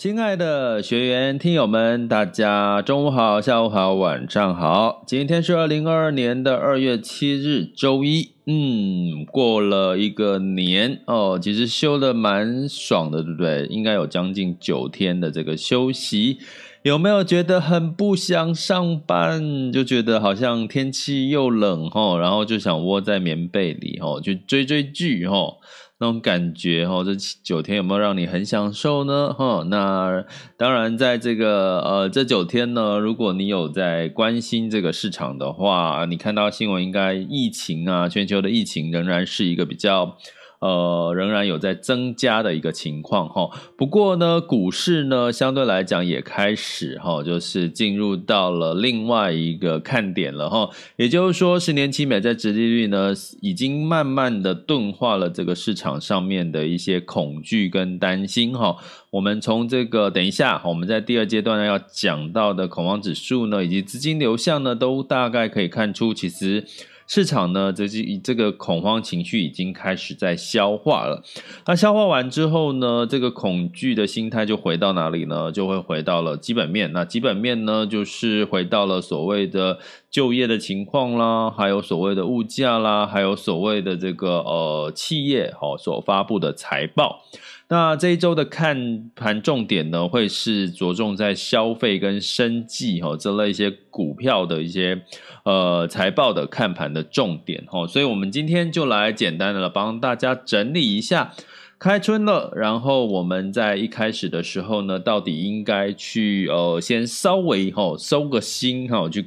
亲爱的学员、听友们，大家中午好、下午好、晚上好。今天是二零二二年的二月七日，周一。嗯，过了一个年哦，其实休得蛮爽的，对不对？应该有将近九天的这个休息，有没有觉得很不想上班？就觉得好像天气又冷哦，然后就想窝在棉被里哦，去追追剧哦。那种感觉哈，这九天有没有让你很享受呢？哈，那当然，在这个呃这九天呢，如果你有在关心这个市场的话，你看到新闻，应该疫情啊，全球的疫情仍然是一个比较。呃，仍然有在增加的一个情况哈。不过呢，股市呢相对来讲也开始哈，就是进入到了另外一个看点了哈。也就是说，十年期美债殖利率呢，已经慢慢的钝化了这个市场上面的一些恐惧跟担心哈。我们从这个等一下，我们在第二阶段呢要讲到的恐慌指数呢，以及资金流向呢，都大概可以看出，其实。市场呢，这是这个恐慌情绪已经开始在消化了。那消化完之后呢，这个恐惧的心态就回到哪里呢？就会回到了基本面。那基本面呢，就是回到了所谓的就业的情况啦，还有所谓的物价啦，还有所谓的这个呃企业哦所发布的财报。那这一周的看盘重点呢，会是着重在消费跟生计哈这类一些股票的一些呃财报的看盘的重点哈，所以我们今天就来简单的帮大家整理一下，开春了，然后我们在一开始的时候呢，到底应该去呃先稍微哈收个心哈，去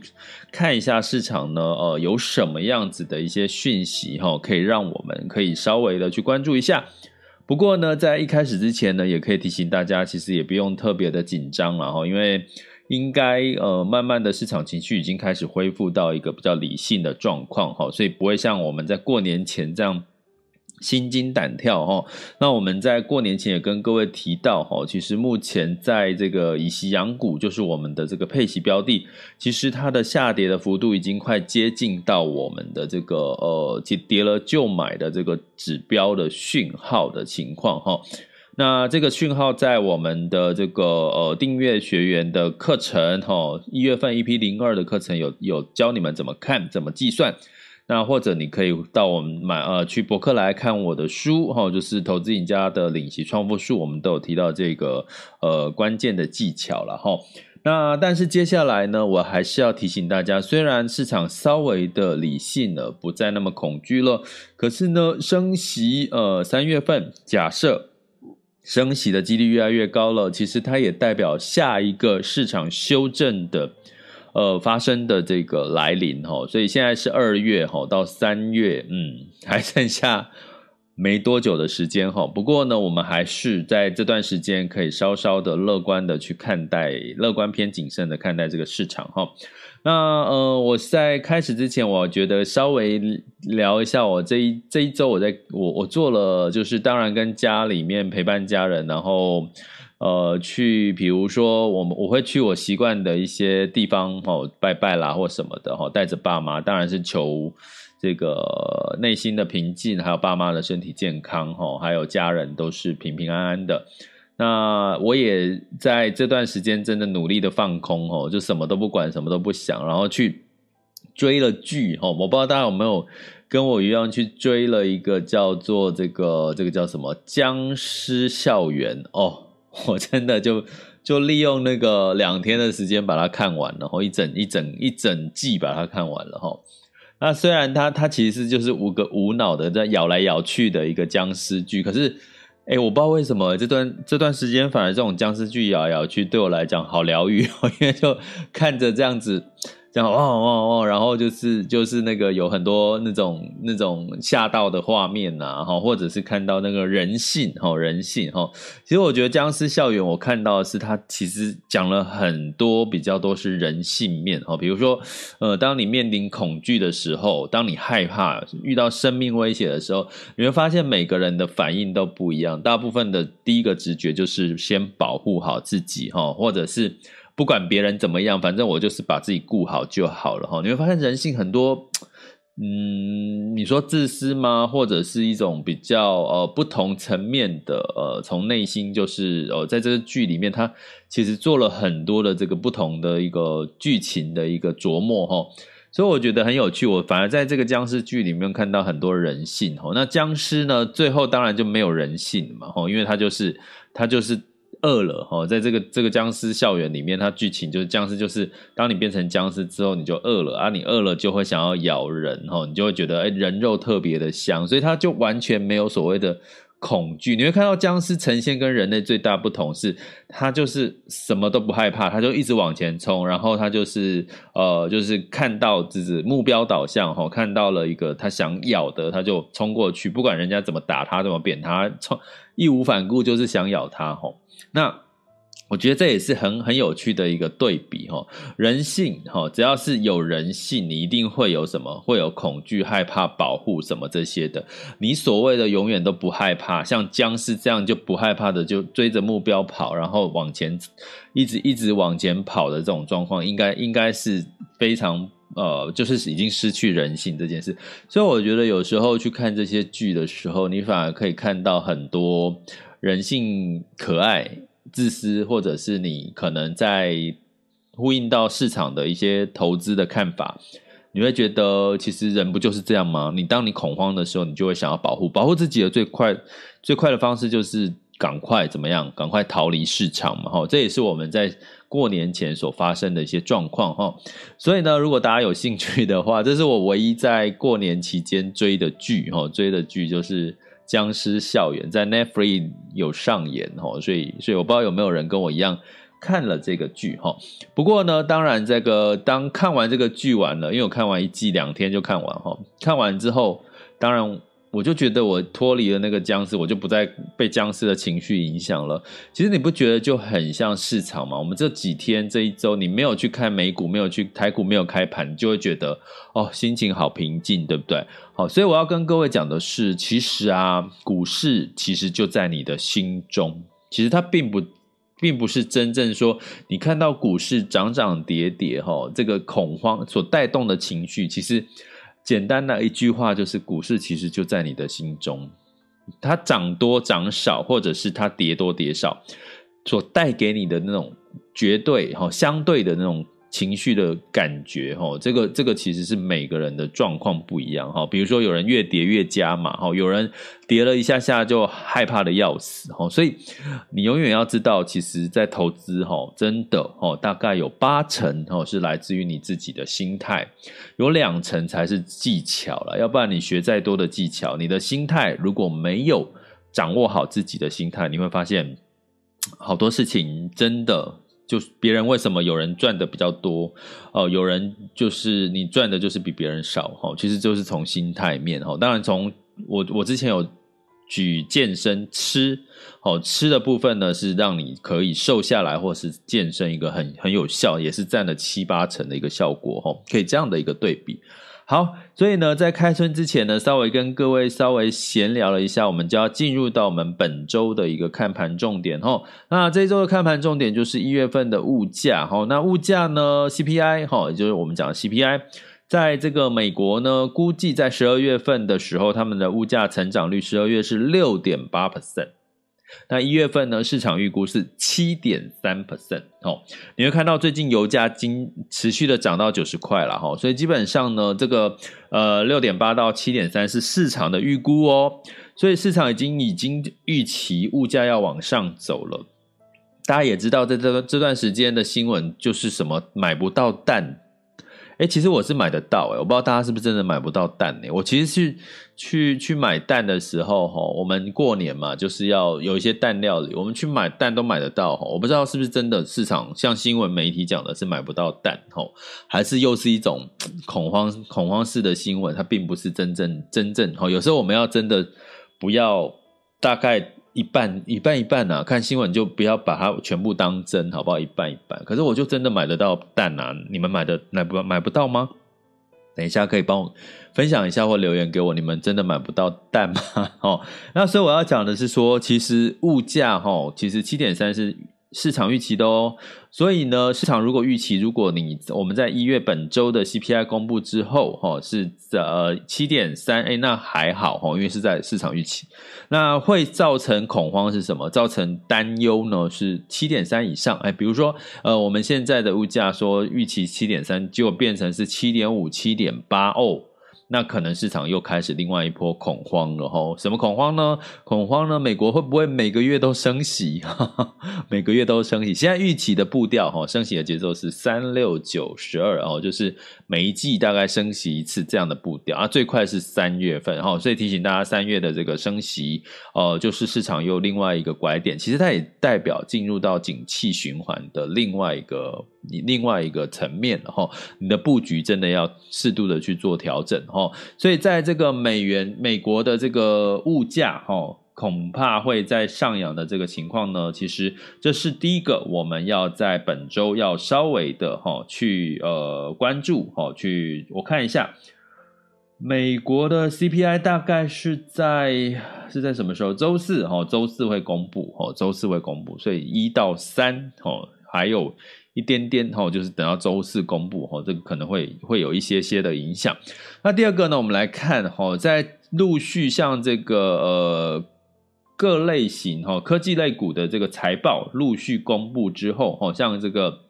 看一下市场呢呃有什么样子的一些讯息哈，可以让我们可以稍微的去关注一下。不过呢，在一开始之前呢，也可以提醒大家，其实也不用特别的紧张了哈，因为应该呃，慢慢的市场情绪已经开始恢复到一个比较理性的状况哈，所以不会像我们在过年前这样。心惊胆跳哈，那我们在过年前也跟各位提到哈，其实目前在这个以息养股，就是我们的这个配息标的，其实它的下跌的幅度已经快接近到我们的这个呃，跌跌了就买的这个指标的讯号的情况哈。那这个讯号在我们的这个呃订阅学员的课程哈，一月份 EP 零二的课程有有教你们怎么看，怎么计算。那或者你可以到我们买呃去博客来看我的书哈，就是投资赢家的领息创富术，我们都有提到这个呃关键的技巧了哈。那但是接下来呢，我还是要提醒大家，虽然市场稍微的理性了，不再那么恐惧了，可是呢，升息呃三月份假设升息的几率越来越高了，其实它也代表下一个市场修正的。呃，发生的这个来临哈，所以现在是二月哈，到三月，嗯，还剩下没多久的时间哈。不过呢，我们还是在这段时间可以稍稍的乐观的去看待，乐观偏谨慎的看待这个市场哈。那呃，我在开始之前，我觉得稍微聊一下我这一这一周我在我我做了，就是当然跟家里面陪伴家人，然后。呃，去比如说，我们我会去我习惯的一些地方哦，拜拜啦或什么的哈，带着爸妈，当然是求这个内心的平静，还有爸妈的身体健康哈，还有家人都是平平安安的。那我也在这段时间真的努力的放空哦，就什么都不管，什么都不想，然后去追了剧哦，我不知道大家有没有跟我一样去追了一个叫做这个这个叫什么《僵尸校园》哦，我真的就就利用那个两天的时间把它看完，然后一整一整一整季把它看完了哈。那虽然它它其实就是五个无脑的在咬来咬去的一个僵尸剧，可是哎，我不知道为什么这段这段时间反而这种僵尸剧咬来咬去对我来讲好疗愈哦，因为就看着这样子。这样哦哦哦，然后就是就是那个有很多那种那种吓到的画面呐，哈，或者是看到那个人性哈，人性哈。其实我觉得《僵尸校园》我看到的是它其实讲了很多比较多是人性面哈，比如说呃，当你面临恐惧的时候，当你害怕遇到生命威胁的时候，你会发现每个人的反应都不一样。大部分的第一个直觉就是先保护好自己哈，或者是。不管别人怎么样，反正我就是把自己顾好就好了哈。你会发现人性很多，嗯，你说自私吗？或者是一种比较呃不同层面的呃，从内心就是呃，在这个剧里面，他其实做了很多的这个不同的一个剧情的一个琢磨哈。所以我觉得很有趣。我反而在这个僵尸剧里面看到很多人性哈。那僵尸呢，最后当然就没有人性嘛哈，因为他就是他就是。饿了哈，在这个这个僵尸校园里面，它剧情就是僵尸，就是当你变成僵尸之后，你就饿了啊，你饿了就会想要咬人哈，你就会觉得哎人肉特别的香，所以它就完全没有所谓的恐惧。你会看到僵尸呈现跟人类最大不同是，他就是什么都不害怕，他就一直往前冲，然后他就是呃，就是看到就是目标导向哈，看到了一个他想咬的，他就冲过去，不管人家怎么打他，怎么扁他，冲义无反顾就是想咬他哈。那我觉得这也是很很有趣的一个对比哈，人性哈，只要是有人性，你一定会有什么？会有恐惧、害怕、保护什么这些的。你所谓的永远都不害怕，像僵尸这样就不害怕的，就追着目标跑，然后往前一直一直往前跑的这种状况，应该应该是非常呃，就是已经失去人性这件事。所以我觉得有时候去看这些剧的时候，你反而可以看到很多。人性可爱、自私，或者是你可能在呼应到市场的一些投资的看法，你会觉得其实人不就是这样吗？你当你恐慌的时候，你就会想要保护，保护自己的最快、最快的方式就是赶快怎么样？赶快逃离市场嘛！哈，这也是我们在过年前所发生的一些状况哈。所以呢，如果大家有兴趣的话，这是我唯一在过年期间追的剧哈，追的剧就是。僵尸校园在 Netflix 有上演哈，所以所以我不知道有没有人跟我一样看了这个剧哈。不过呢，当然这个当看完这个剧完了，因为我看完一季两天就看完哈。看完之后，当然。我就觉得我脱离了那个僵尸，我就不再被僵尸的情绪影响了。其实你不觉得就很像市场吗？我们这几天这一周，你没有去看美股，没有去台股，没有开盘，你就会觉得哦，心情好平静，对不对？好，所以我要跟各位讲的是，其实啊，股市其实就在你的心中。其实它并不，并不是真正说你看到股市涨涨跌跌，哈，这个恐慌所带动的情绪，其实。简单的一句话就是，股市其实就在你的心中，它涨多涨少，或者是它跌多跌少，所带给你的那种绝对哈相对的那种。情绪的感觉，哈，这个这个其实是每个人的状况不一样，哈。比如说有人越跌越加嘛，哈，有人跌了一下下就害怕的要死，哈。所以你永远要知道，其实，在投资，哈，真的，哈，大概有八成，哈，是来自于你自己的心态，有两成才是技巧了。要不然你学再多的技巧，你的心态如果没有掌握好自己的心态，你会发现好多事情真的。就别人为什么有人赚的比较多哦？有人就是你赚的就是比别人少哈。其实就是从心态面哈。当然从我我之前有举健身吃哦，吃的部分呢是让你可以瘦下来，或是健身一个很很有效，也是占了七八成的一个效果哈。可以这样的一个对比。好，所以呢，在开春之前呢，稍微跟各位稍微闲聊了一下，我们就要进入到我们本周的一个看盘重点齁。那这一周的看盘重点就是一月份的物价齁。那物价呢，CPI 哈，也就是我们讲的 CPI，在这个美国呢，估计在十二月份的时候，他们的物价成长率十二月是六点八 percent。那一月份呢，市场预估是七点三 percent 哦。你会看到最近油价经持续的涨到九十块了哈，所以基本上呢，这个呃六点八到七点三是市场的预估哦。所以市场已经已经预期物价要往上走了。大家也知道，在这个这段时间的新闻就是什么买不到蛋。哎，其实我是买得到诶，我不知道大家是不是真的买不到蛋呢？我其实是去去买蛋的时候，哈，我们过年嘛，就是要有一些蛋料理，我们去买蛋都买得到，哈，我不知道是不是真的市场像新闻媒体讲的是买不到蛋，哈，还是又是一种恐慌恐慌式的新闻，它并不是真正真正，哈，有时候我们要真的不要大概。一半一半一半呐！看新闻就不要把它全部当真，好不好？一半一半。可是我就真的买得到蛋呐！你们买的买不买不到吗？等一下可以帮我分享一下或留言给我，你们真的买不到蛋吗？哦，那所以我要讲的是说，其实物价哈，其实七点三是。市场预期的哦，所以呢，市场如果预期，如果你我们在一月本周的 CPI 公布之后，哈，是呃七点三，哎，那还好哈，因为是在市场预期，那会造成恐慌是什么？造成担忧呢？是七点三以上，哎，比如说呃，我们现在的物价说预期七点三，结果变成是七点五、七点八哦。那可能市场又开始另外一波恐慌了吼，什么恐慌呢？恐慌呢？美国会不会每个月都升息？每个月都升息？现在预期的步调哈，升息的节奏是三六九十二哦，就是每一季大概升息一次这样的步调啊，最快是三月份哈，所以提醒大家，三月的这个升息哦，就是市场又另外一个拐点，其实它也代表进入到景气循环的另外一个。你另外一个层面哈，你的布局真的要适度的去做调整哈，所以在这个美元美国的这个物价哈，恐怕会在上扬的这个情况呢，其实这是第一个我们要在本周要稍微的哈去呃关注哈，去我看一下美国的 CPI 大概是在是在什么时候？周四哈，周四会公布哈，周四会公布，所以一到三哈还有。一点点哈，就是等到周四公布哈，这个可能会会有一些些的影响。那第二个呢，我们来看哈，在陆续像这个呃各类型哈科技类股的这个财报陆续公布之后哈，像这个。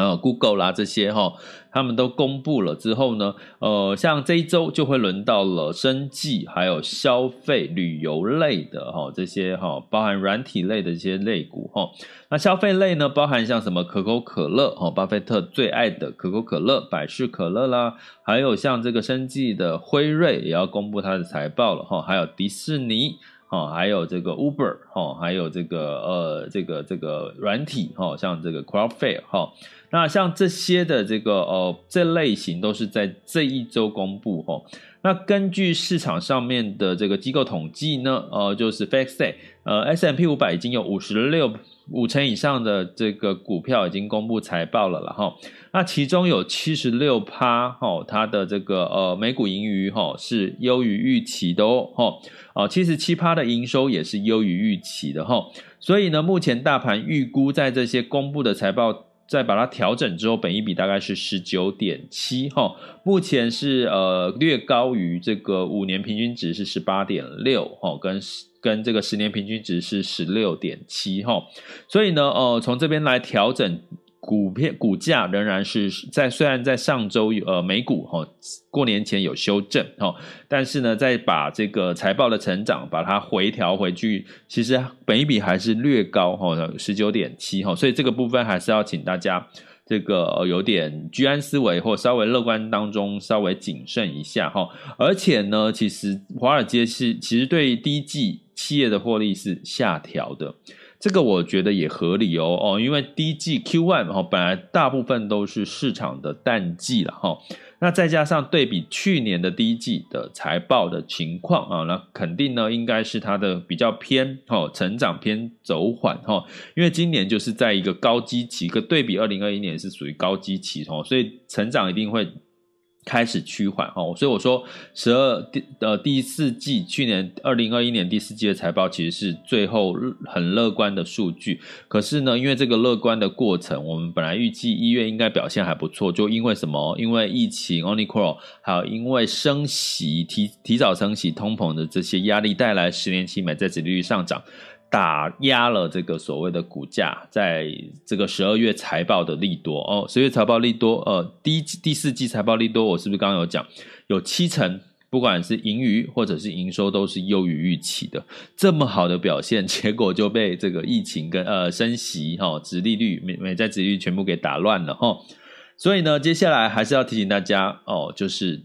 呃，Google 啦这些哈，他们都公布了之后呢，呃，像这一周就会轮到了生计，还有消费、旅游类的哈这些哈，包含软体类的这些类股哈。那消费类呢，包含像什么可口可乐哈，巴菲特最爱的可口可乐、百事可乐啦，还有像这个生计的辉瑞也要公布它的财报了哈，还有迪士尼。哦，还有这个 Uber，哈，还有这个呃，这个这个软体，哈，像这个 Cloudflare，哈，那像这些的这个呃，这类型都是在这一周公布，哈。那根据市场上面的这个机构统计呢，呃，就是 FactSet，呃，S M P 五百已经有五十六五成以上的这个股票已经公布财报了了哈。那其中有七十六趴，哈，它的这个呃每股盈余哈是优于预期的哦，哈，哦，七十七趴的营收也是优于预期的哈。所以呢，目前大盘预估在这些公布的财报。再把它调整之后，本一比大概是十九点七哈，目前是呃略高于这个五年平均值是十八点六哈，跟跟这个十年平均值是十六点七哈，所以呢呃从这边来调整。股票股价仍然是在，虽然在上周呃美股哈过年前有修正哈，但是呢，再把这个财报的成长把它回调回去，其实本益比还是略高哈，十九点七哈，所以这个部分还是要请大家这个有点居安思危或稍微乐观当中稍微谨慎一下哈，而且呢，其实华尔街是其实对第一季企业的获利是下调的。这个我觉得也合理哦哦，因为第一季 Q1 哈本来大部分都是市场的淡季了哈，那再加上对比去年的第一季的财报的情况啊，那肯定呢应该是它的比较偏哦成长偏走缓哈，因为今年就是在一个高基期，个对比二零二一年是属于高基期哦，所以成长一定会。开始趋缓哈，所以我说十二第呃第四季去年二零二一年第四季的财报其实是最后很乐观的数据，可是呢，因为这个乐观的过程，我们本来预计一月应该表现还不错，就因为什么？因为疫情、Omicron，还有因为升息提提早升息、通膨的这些压力带来十年期美债殖利率上涨。打压了这个所谓的股价，在这个十二月财报的利多哦，十月财报利多，呃，第一、第四季财报利多，我是不是刚刚有讲，有七成，不管是盈余或者是营收，都是优于预期的，这么好的表现，结果就被这个疫情跟呃升息哈、哦，殖利率美美债殖利率全部给打乱了哈、哦，所以呢，接下来还是要提醒大家哦，就是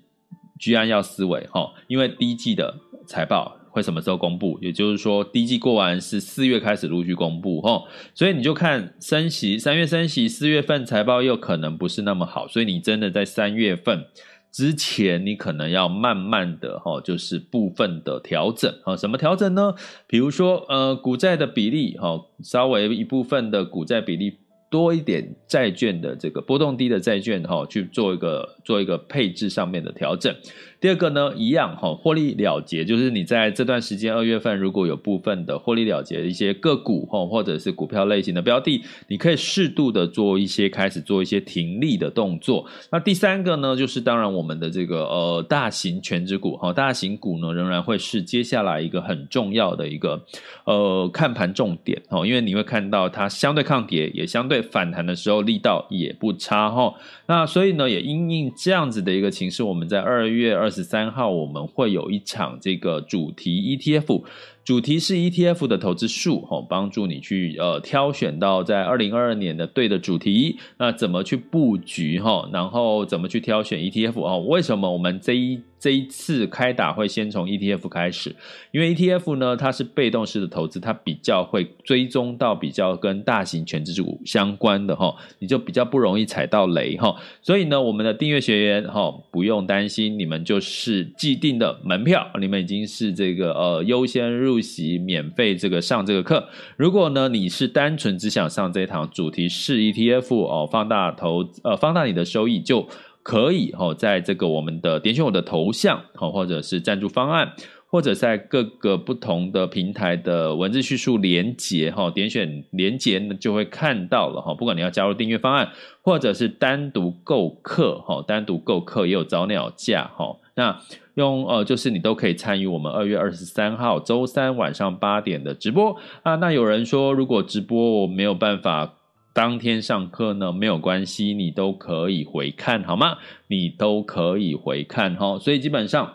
居安要思危哈、哦，因为第一季的财报。会什么时候公布？也就是说，第一季过完是四月开始陆续公布，吼，所以你就看升息，三月升息，四月份财报又可能不是那么好，所以你真的在三月份之前，你可能要慢慢的，吼，就是部分的调整，啊，什么调整呢？比如说，呃，股债的比例，哈，稍微一部分的股债比例。多一点债券的这个波动低的债券哈，去做一个做一个配置上面的调整。第二个呢，一样哈，获利了结，就是你在这段时间二月份如果有部分的获利了结的一些个股哈，或者是股票类型的标的，你可以适度的做一些开始做一些停利的动作。那第三个呢，就是当然我们的这个呃大型全值股哈，大型股呢仍然会是接下来一个很重要的一个呃看盘重点哦，因为你会看到它相对抗跌，也相对。反弹的时候力道也不差哈，那所以呢，也因应这样子的一个形式，我们在二月二十三号我们会有一场这个主题 ETF。主题是 ETF 的投资术，哈，帮助你去呃挑选到在二零二二年的对的主题，那怎么去布局哈，然后怎么去挑选 ETF 哦？为什么我们这一这一次开打会先从 ETF 开始？因为 ETF 呢，它是被动式的投资，它比较会追踪到比较跟大型权值股相关的哈，你就比较不容易踩到雷哈。所以呢，我们的订阅学员哈，不用担心，你们就是既定的门票，你们已经是这个呃优先入。复习免费这个上这个课，如果呢你是单纯只想上这一堂主题式 ETF 哦，放大投呃放大你的收益就可以哦，在这个我们的点选我的头像哦，或者是赞助方案，或者在各个不同的平台的文字叙述连接哈，点选连接呢就会看到了哈，不管你要加入订阅方案，或者是单独购课哈，单独购课也有早鸟价哈，那。用呃，就是你都可以参与我们二月二十三号周三晚上八点的直播啊。那有人说，如果直播我没有办法当天上课呢，没有关系，你都可以回看好吗？你都可以回看哈。所以基本上，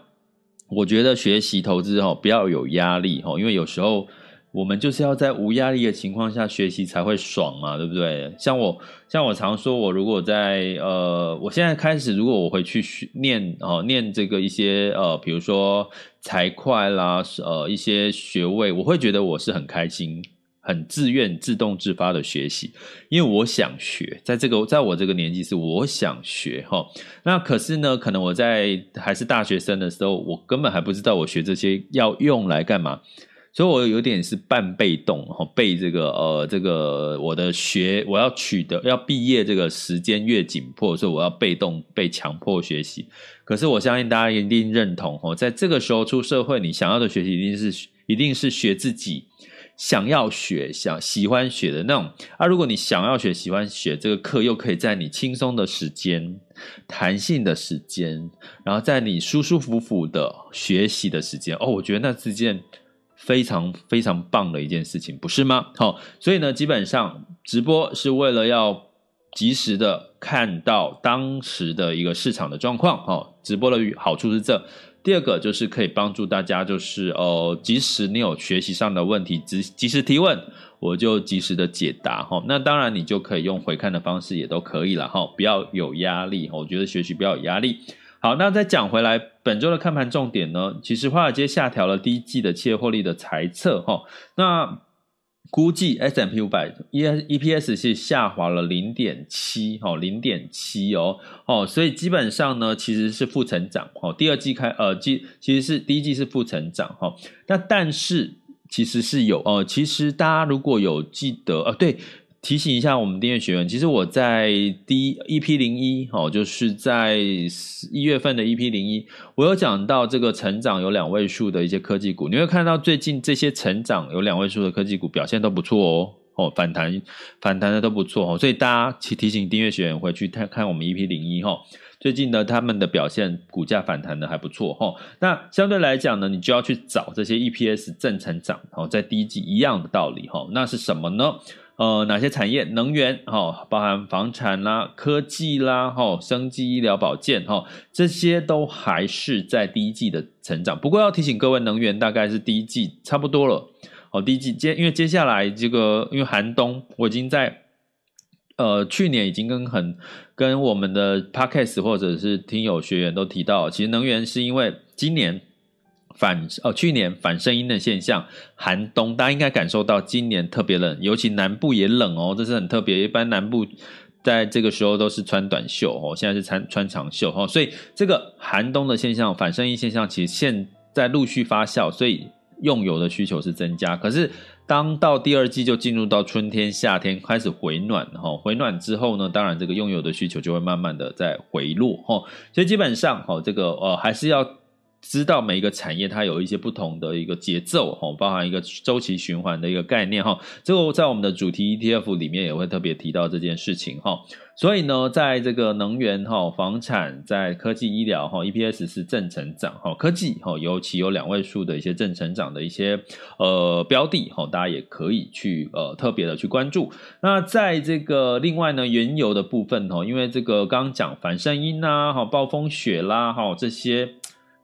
我觉得学习投资哈，不要有压力哈，因为有时候。我们就是要在无压力的情况下学习才会爽嘛，对不对？像我，像我常说，我如果在呃，我现在开始，如果我回去学念哦，念这个一些呃，比如说财会啦，呃，一些学位，我会觉得我是很开心、很自愿、自动自发的学习，因为我想学，在这个在我这个年纪是我想学哈。那可是呢，可能我在还是大学生的时候，我根本还不知道我学这些要用来干嘛。所以，我有点是半被动，哈，被这个呃，这个我的学，我要取得要毕业这个时间越紧迫，所以我要被动被强迫学习。可是，我相信大家一定认同，哈，在这个时候出社会，你想要的学习一定是一定是学自己想要学、想喜欢学的那种。啊，如果你想要学、喜欢学这个课，又可以在你轻松的时间、弹性的时间，然后在你舒舒服服的学习的时间，哦，我觉得那是件。非常非常棒的一件事情，不是吗？好，所以呢，基本上直播是为了要及时的看到当时的一个市场的状况。好，直播的好处是这。第二个就是可以帮助大家，就是呃，即使你有学习上的问题，及及时提问，我就及时的解答。哈，那当然你就可以用回看的方式也都可以了。哈，不要有压力。我觉得学习不要有压力。好，那再讲回来，本周的看盘重点呢？其实华尔街下调了第一季的企业获利的财测，哈，那估计 S M P 五百 E EPS 是下滑了零点七，哈，零点七哦，哦，所以基本上呢，其实是负成长，哈，第二季开，呃，季其实是第一季是负成长，哈，那但是其实是有，哦，其实大家如果有记得，呃，对。提醒一下我们订阅学员，其实我在第一 EP 零一，哦，就是在一月份的 EP 零一，我有讲到这个成长有两位数的一些科技股，你会看到最近这些成长有两位数的科技股表现都不错哦，哦，反弹反弹的都不错哦，所以大家提提醒订阅学员回去看看我们 EP 零一哈。最近呢，他们的表现股价反弹的还不错哈。那相对来讲呢，你就要去找这些 EPS 正成长哦，在第一季一样的道理哈。那是什么呢？呃，哪些产业？能源哈，包含房产啦、科技啦、哈、生技医疗保健哈，这些都还是在第一季的成长。不过要提醒各位，能源大概是第一季差不多了。哦，第一季接，因为接下来这个因为寒冬，我已经在呃去年已经跟很跟我们的 Podcast 或者是听友学员都提到，其实能源是因为今年。反哦，去年反声音的现象，寒冬，大家应该感受到今年特别冷，尤其南部也冷哦，这是很特别。一般南部在这个时候都是穿短袖哦，现在是穿穿长袖哦，所以这个寒冬的现象，反声音现象其实现在陆续发酵，所以用油的需求是增加。可是当到第二季就进入到春天、夏天开始回暖哈，回暖之后呢，当然这个用油的需求就会慢慢的在回落哈，所以基本上哈，这个呃还是要。知道每一个产业它有一些不同的一个节奏哈，包含一个周期循环的一个概念哈，这个在我们的主题 ETF 里面也会特别提到这件事情哈。所以呢，在这个能源哈、房产、在科技医疗哈，EPS 是正成长哈，科技哈尤其有两位数的一些正成长的一些呃标的哈，大家也可以去呃特别的去关注。那在这个另外呢，原油的部分哈，因为这个刚刚讲反圣婴呐哈、暴风雪啦哈这些。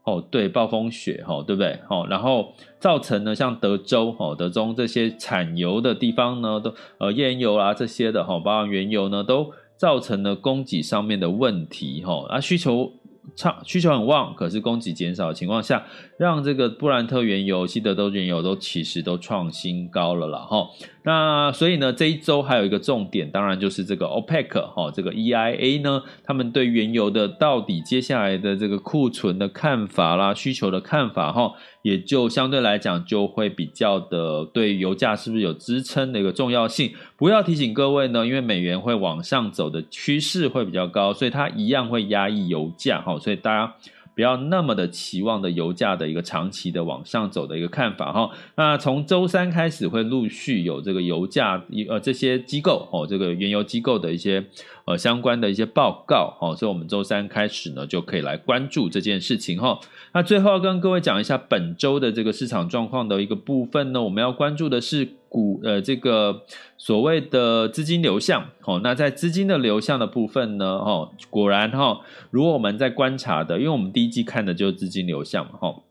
哦，对，暴风雪，哦，对不对？哦，然后造成呢，像德州，哈，德州这些产油的地方呢，都呃页岩油啊这些的，哈，包括原油呢，都造成了供给上面的问题，哈，啊需求。差需求很旺，可是供给减少的情况下，让这个布兰特原油、西德州原油都其实都创新高了啦哈。那所以呢，这一周还有一个重点，当然就是这个 OPEC 齁，这个 EIA 呢，他们对原油的到底接下来的这个库存的看法啦、需求的看法哈。也就相对来讲，就会比较的对油价是不是有支撑的一个重要性。不要提醒各位呢，因为美元会往上走的趋势会比较高，所以它一样会压抑油价哈。所以大家不要那么的期望的油价的一个长期的往上走的一个看法哈。那从周三开始会陆续有这个油价呃这些机构哦，这个原油机构的一些呃相关的一些报告哈。所以我们周三开始呢就可以来关注这件事情哈。那最后要跟各位讲一下本周的这个市场状况的一个部分呢，我们要关注的是股呃这个所谓的资金流向。哦，那在资金的流向的部分呢，哦，果然哈，如果我们在观察的，因为我们第一季看的就是资金流向嘛，哈，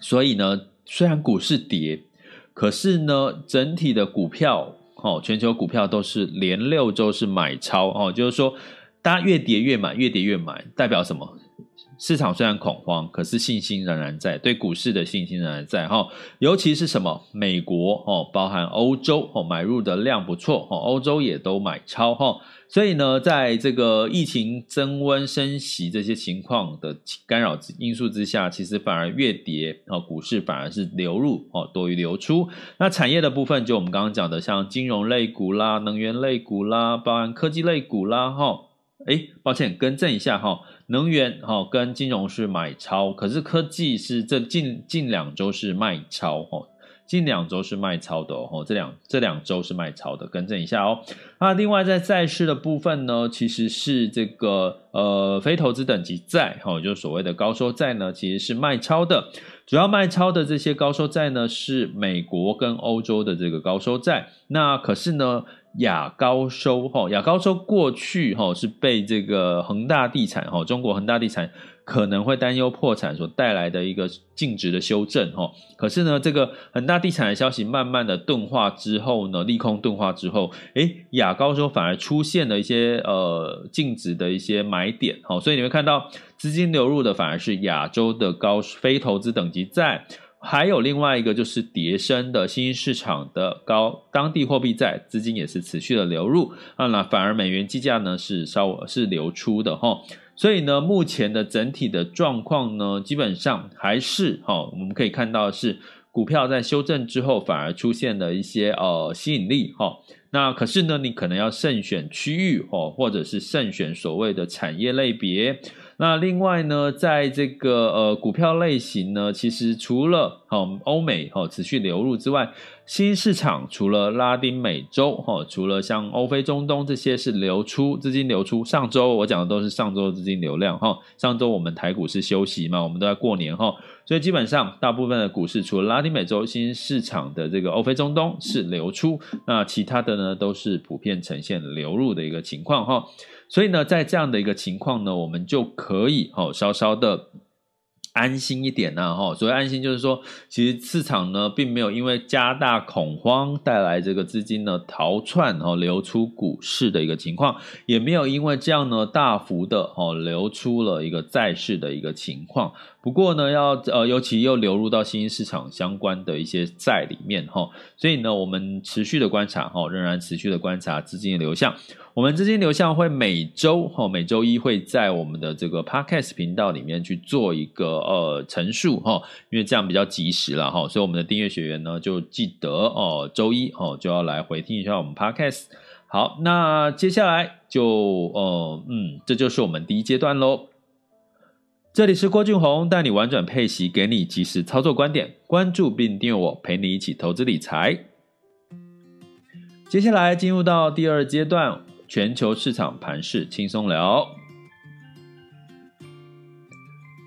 所以呢，虽然股市跌，可是呢，整体的股票，哦，全球股票都是连六周是买超，哦，就是说大家越跌越买，越跌越买，代表什么？市场虽然恐慌，可是信心仍然在，对股市的信心仍然在哈。尤其是什么？美国哦，包含欧洲哦，买入的量不错哦，欧洲也都买超哈。所以呢，在这个疫情增温、升息这些情况的干扰因素之下，其实反而越跌哦，股市反而是流入哦多于流出。那产业的部分，就我们刚刚讲的，像金融类股啦、能源类股啦、包含科技类股啦哈。哎，抱歉，更正一下哈。能源哈跟金融是买超，可是科技是这近近两周是卖超哈，近两周是卖超的哦，这两这两周是卖超的，更正一下哦。那另外在债市的部分呢，其实是这个呃非投资等级债哈，就所谓的高收债呢，其实是卖超的。主要卖超的这些高收债呢，是美国跟欧洲的这个高收债。那可是呢，亚高收哈，亚高收过去哈是被这个恒大地产哈，中国恒大地产可能会担忧破产所带来的一个净值的修正哈。可是呢，这个恒大地产的消息慢慢的钝化之后呢，利空钝化之后，诶，亚高收反而出现了一些呃净值的一些买点哈，所以你会看到资金流入的反而是亚洲的高非投资等级债。还有另外一个就是叠升的新兴市场的高当地货币债资金也是持续的流入啊，那反而美元计价呢是稍微是流出的哈，所以呢，目前的整体的状况呢，基本上还是哈，我们可以看到是股票在修正之后反而出现了一些呃吸引力哈，那可是呢，你可能要慎选区域哦，或者是慎选所谓的产业类别。那另外呢，在这个呃股票类型呢，其实除了好欧美哈持续流入之外，新市场除了拉丁美洲哈，除了像欧非中东这些是流出资金流出。上周我讲的都是上周的资金流量哈。上周我们台股是休息嘛，我们都在过年哈，所以基本上大部分的股市除了拉丁美洲新市场的这个欧非中东是流出，那其他的呢都是普遍呈现流入的一个情况哈。所以呢，在这样的一个情况呢，我们就可以哦稍稍的。安心一点呢，哈，所谓安心就是说，其实市场呢，并没有因为加大恐慌带来这个资金呢逃窜哦流出股市的一个情况，也没有因为这样呢大幅的哦流出了一个债市的一个情况。不过呢，要呃，尤其又流入到新兴市场相关的一些债里面哈，所以呢，我们持续的观察哈，仍然持续的观察资金的流向。我们资金流向会每周哈，每周一会在我们的这个 Podcast 频道里面去做一个呃陈述哈，因为这样比较及时了哈，所以我们的订阅学员呢就记得哦，周一哦就要来回听一下我们 Podcast。好，那接下来就呃嗯，这就是我们第一阶段喽。这里是郭俊宏，带你玩转配息，给你及时操作观点。关注并订阅我，陪你一起投资理财。接下来进入到第二阶段，全球市场盘势轻松聊。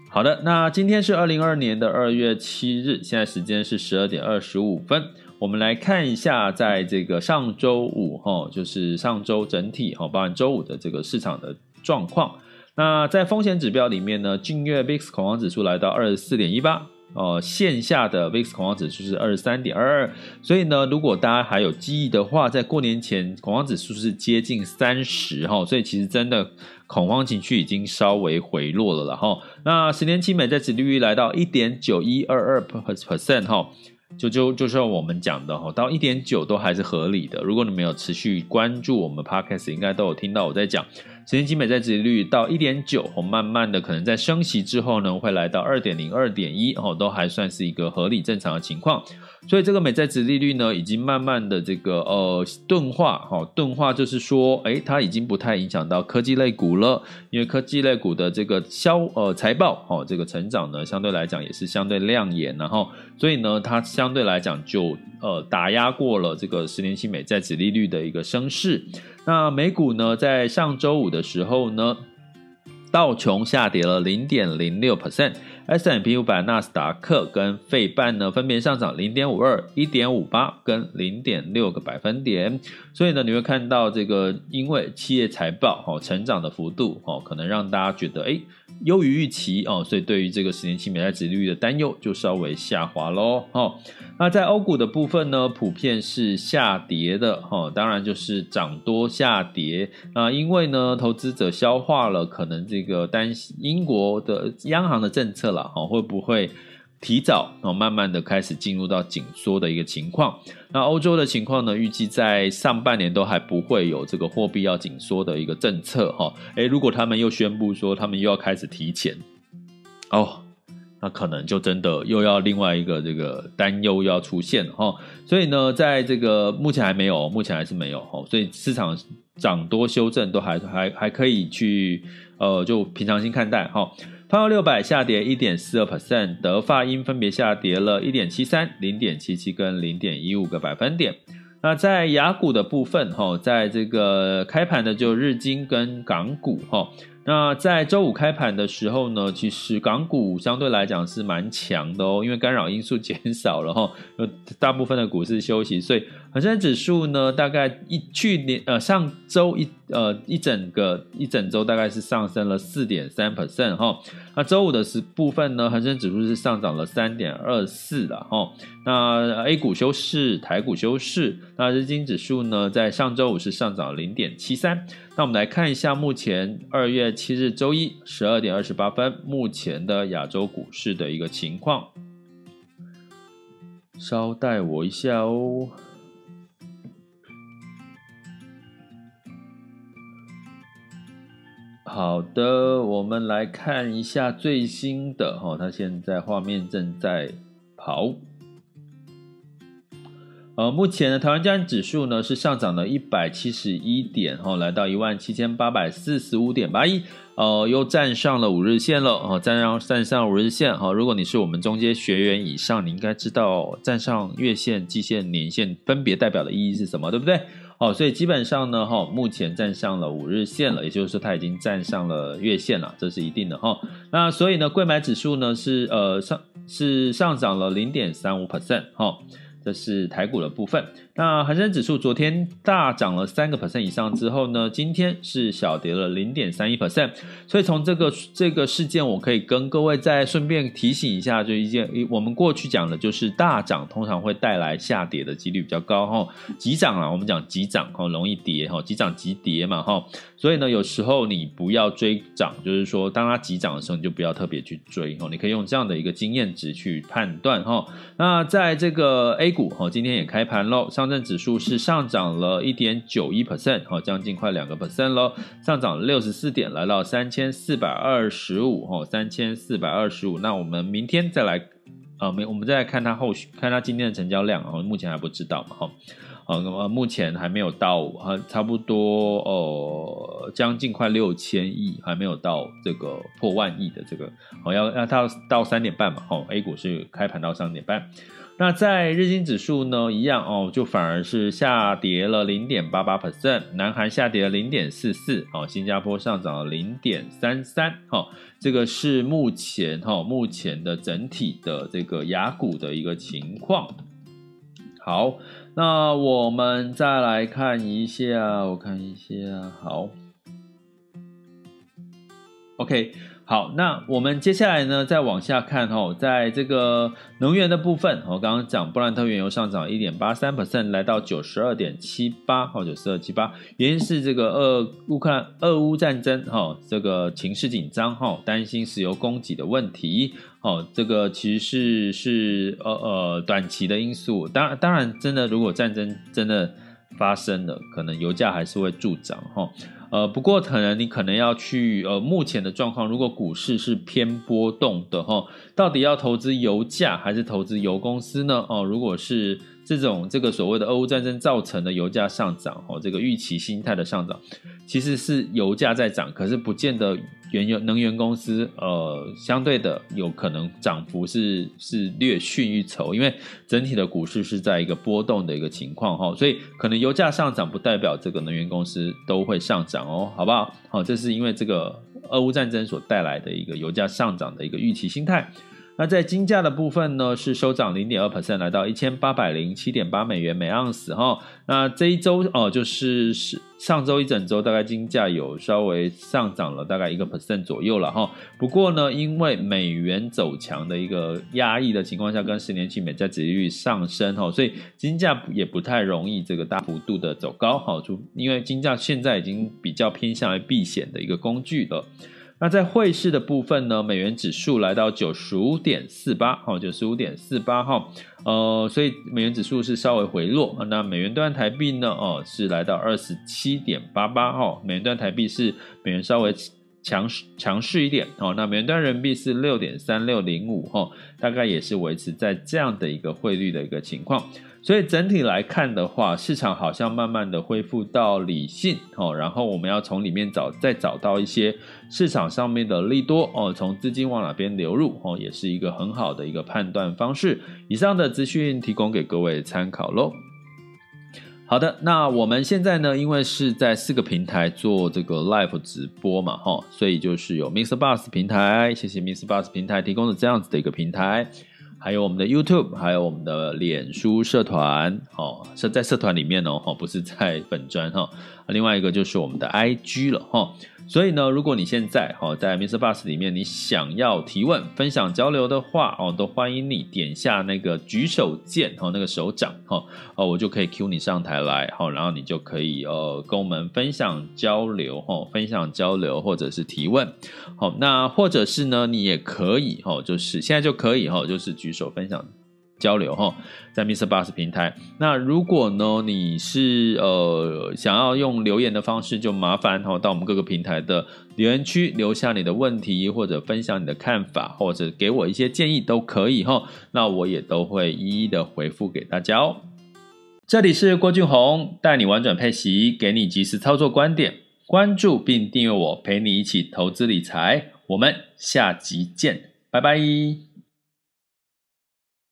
好的，那今天是二零二二年的二月七日，现在时间是十二点二十五分。我们来看一下，在这个上周五，哈，就是上周整体，哈，包含周五的这个市场的状况。那在风险指标里面呢，近月 VIX 恐慌指数来到二十四点一八，哦，线下的 VIX 恐慌指数是二十三点二二，所以呢，如果大家还有记忆的话，在过年前恐慌指数是接近三十哈，所以其实真的恐慌情绪已经稍微回落了了哈。那十年期美债殖利率来到一点九一二二 percent 哈，就就就像我们讲的哈，到一点九都还是合理的。如果你没有持续关注我们 podcast，应该都有听到我在讲。十年期美债殖利率到一点九，哦，慢慢的可能在升息之后呢，会来到二点零、二点一，哦，都还算是一个合理正常的情况。所以这个美债殖利率呢，已经慢慢的这个呃钝化，哈，钝化就是说，诶，它已经不太影响到科技类股了，因为科技类股的这个销呃财报，哦，这个成长呢，相对来讲也是相对亮眼，然后，所以呢，它相对来讲就呃打压过了这个十年期美债殖利率的一个升势。那美股呢，在上周五的时候呢，道琼下跌了零点零六 percent，S&P 五百、纳斯达克跟费半呢，分别上涨零点五二、一点五八跟零点六个百分点。所以呢，你会看到这个，因为企业财报哦，成长的幅度哦，可能让大家觉得诶优于预期哦，所以对于这个十年期美债值利率的担忧就稍微下滑喽。哦，那在欧股的部分呢，普遍是下跌的。哈，当然就是涨多下跌。那因为呢，投资者消化了可能这个担心英国的央行的政策了，哈，会不会？提早哦，慢慢的开始进入到紧缩的一个情况。那欧洲的情况呢，预计在上半年都还不会有这个货币要紧缩的一个政策哈。诶，如果他们又宣布说他们又要开始提前，哦，那可能就真的又要另外一个这个担忧要出现哈。所以呢，在这个目前还没有，目前还是没有哈。所以市场涨多修正都还还还可以去呃，就平常心看待哈。标普六百下跌一点四二 percent，德法英分别下跌了一点七三、零点七七跟零点一五个百分点。那在雅股的部分，哈，在这个开盘的就日经跟港股，哈。那在周五开盘的时候呢，其实港股相对来讲是蛮强的哦，因为干扰因素 减少了哈，大部分的股市休息，所以恒生指数呢，大概一去年呃上周一呃一整个一整周大概是上升了四点三 percent 哈。那周五的是部分呢，恒生指数是上涨了三点二四的哈。那 A 股休市，台股休市，那日经指数呢，在上周五是上涨零点七三。那我们来看一下目前二月七日周一十二点二十八分，目前的亚洲股市的一个情况。稍待我一下哦。好的，我们来看一下最新的哈，它现在画面正在跑。呃，目前的台湾加权指数呢是上涨了一百七十一点，哈，来到一万七千八百四十五点八一，呃，又站上了五日线了，哦，站上站上五日线，哈，如果你是我们中阶学员以上，你应该知道站上月线、季线、年线分别代表的意义是什么，对不对？哦，所以基本上呢，哈，目前站上了五日线了，也就是说它已经站上了月线了，这是一定的哈。那所以呢，贵买指数呢是呃上是上涨了零点三五 percent，哈。这是台股的部分。那恒生指数昨天大涨了三个 percent 以上之后呢，今天是小跌了零点三一 percent。所以从这个这个事件，我可以跟各位再顺便提醒一下，就一件我们过去讲的就是大涨通常会带来下跌的几率比较高哈。急涨啊，我们讲急涨哈，容易跌哈，急涨急跌嘛哈。所以呢，有时候你不要追涨，就是说当它急涨的时候，你就不要特别去追哈。你可以用这样的一个经验值去判断哈。那在这个 A 股哈，今天也开盘喽。上上证指数是上涨了一点九一 percent，哈，将近快两个 percent 喽，上涨六十四点，来到三千四百二十五，哈，三千四百二十五。那我们明天再来，啊，没，我们再来看它后续，看它今天的成交量，啊，目前还不知道嘛，哈，好，那么目前还没有到，啊，差不多哦，将近快六千亿，还没有到这个破万亿的这个，好，要要到到三点半嘛，哈，A 股是开盘到三点半。那在日经指数呢，一样哦，就反而是下跌了零点八八 percent，南韩下跌了零点四四，哦，新加坡上涨了零点三三，哈，这个是目前哈、哦、目前的整体的这个雅股的一个情况。好，那我们再来看一下，我看一下，好，OK。好，那我们接下来呢，再往下看哈，在这个能源的部分，我刚刚讲布兰特原油上涨一点八三 percent，来到九十二点七八，或九十二七八，原因是这个俄乌克兰俄乌战争哈，这个情势紧张哈，担心石油供给的问题，哦，这个其实是是呃呃短期的因素，当然当然真的如果战争真的发生了，可能油价还是会助涨哈。呃，不过可能你可能要去呃，目前的状况，如果股市是偏波动的哈，到底要投资油价还是投资油公司呢？哦，如果是这种这个所谓的俄乌战争造成的油价上涨哦，这个预期心态的上涨，其实是油价在涨，可是不见得原油能源公司呃，相对的有可能涨幅是是略逊一筹，因为整体的股市是在一个波动的一个情况哈，所以可能油价上涨不代表这个能源公司都会上涨。哦，好不好？好，这是因为这个俄乌战争所带来的一个油价上涨的一个预期心态。那在金价的部分呢，是收涨零点二 percent，来到一千八百零七点八美元每盎司哈。那这一周哦，就是是上周一整周，大概金价有稍微上涨了大概一个 percent 左右了哈。不过呢，因为美元走强的一个压抑的情况下，跟十年期美债殖利率上升哈，所以金价也不太容易这个大幅度的走高哈。就因为金价现在已经比较偏向于避险的一个工具了。那在汇市的部分呢，美元指数来到九十五点四八，哈，九十五点四八，哈，呃，所以美元指数是稍微回落。那美元端台币呢，哦，是来到二十七点八八，哈，美元端台币是美元稍微强势强势一点，哦，那美元端人民币是六点三六零五，哈，大概也是维持在这样的一个汇率的一个情况。所以整体来看的话，市场好像慢慢的恢复到理性哦，然后我们要从里面找，再找到一些市场上面的利多哦，从资金往哪边流入哦，也是一个很好的一个判断方式。以上的资讯提供给各位参考喽。好的，那我们现在呢，因为是在四个平台做这个 live 直播嘛，哈，所以就是有 Mix Bus 平台，谢谢 MixerBox 平台提供的这样子的一个平台。还有我们的 YouTube，还有我们的脸书社团，哦，是在社团里面哦，不是在粉专哈。另外一个就是我们的 IG 了哈。所以呢，如果你现在哈在 Mr. Bus 里面，你想要提问、分享、交流的话哦，都欢迎你点下那个举手键哦，那个手掌哈，哦，我就可以 Q 你上台来，哈，然后你就可以呃跟我们分享交流哈，分享交流或者是提问，好，那或者是呢，你也可以哈，就是现在就可以哈，就是举手分享。交流哈，在 Mr. Bus 平台。那如果呢，你是呃想要用留言的方式，就麻烦哈到我们各个平台的留言区留下你的问题，或者分享你的看法，或者给我一些建议都可以哈。那我也都会一一的回复给大家哦。这里是郭俊宏，带你玩转配息，给你及时操作观点。关注并订阅我，陪你一起投资理财。我们下集见，拜拜。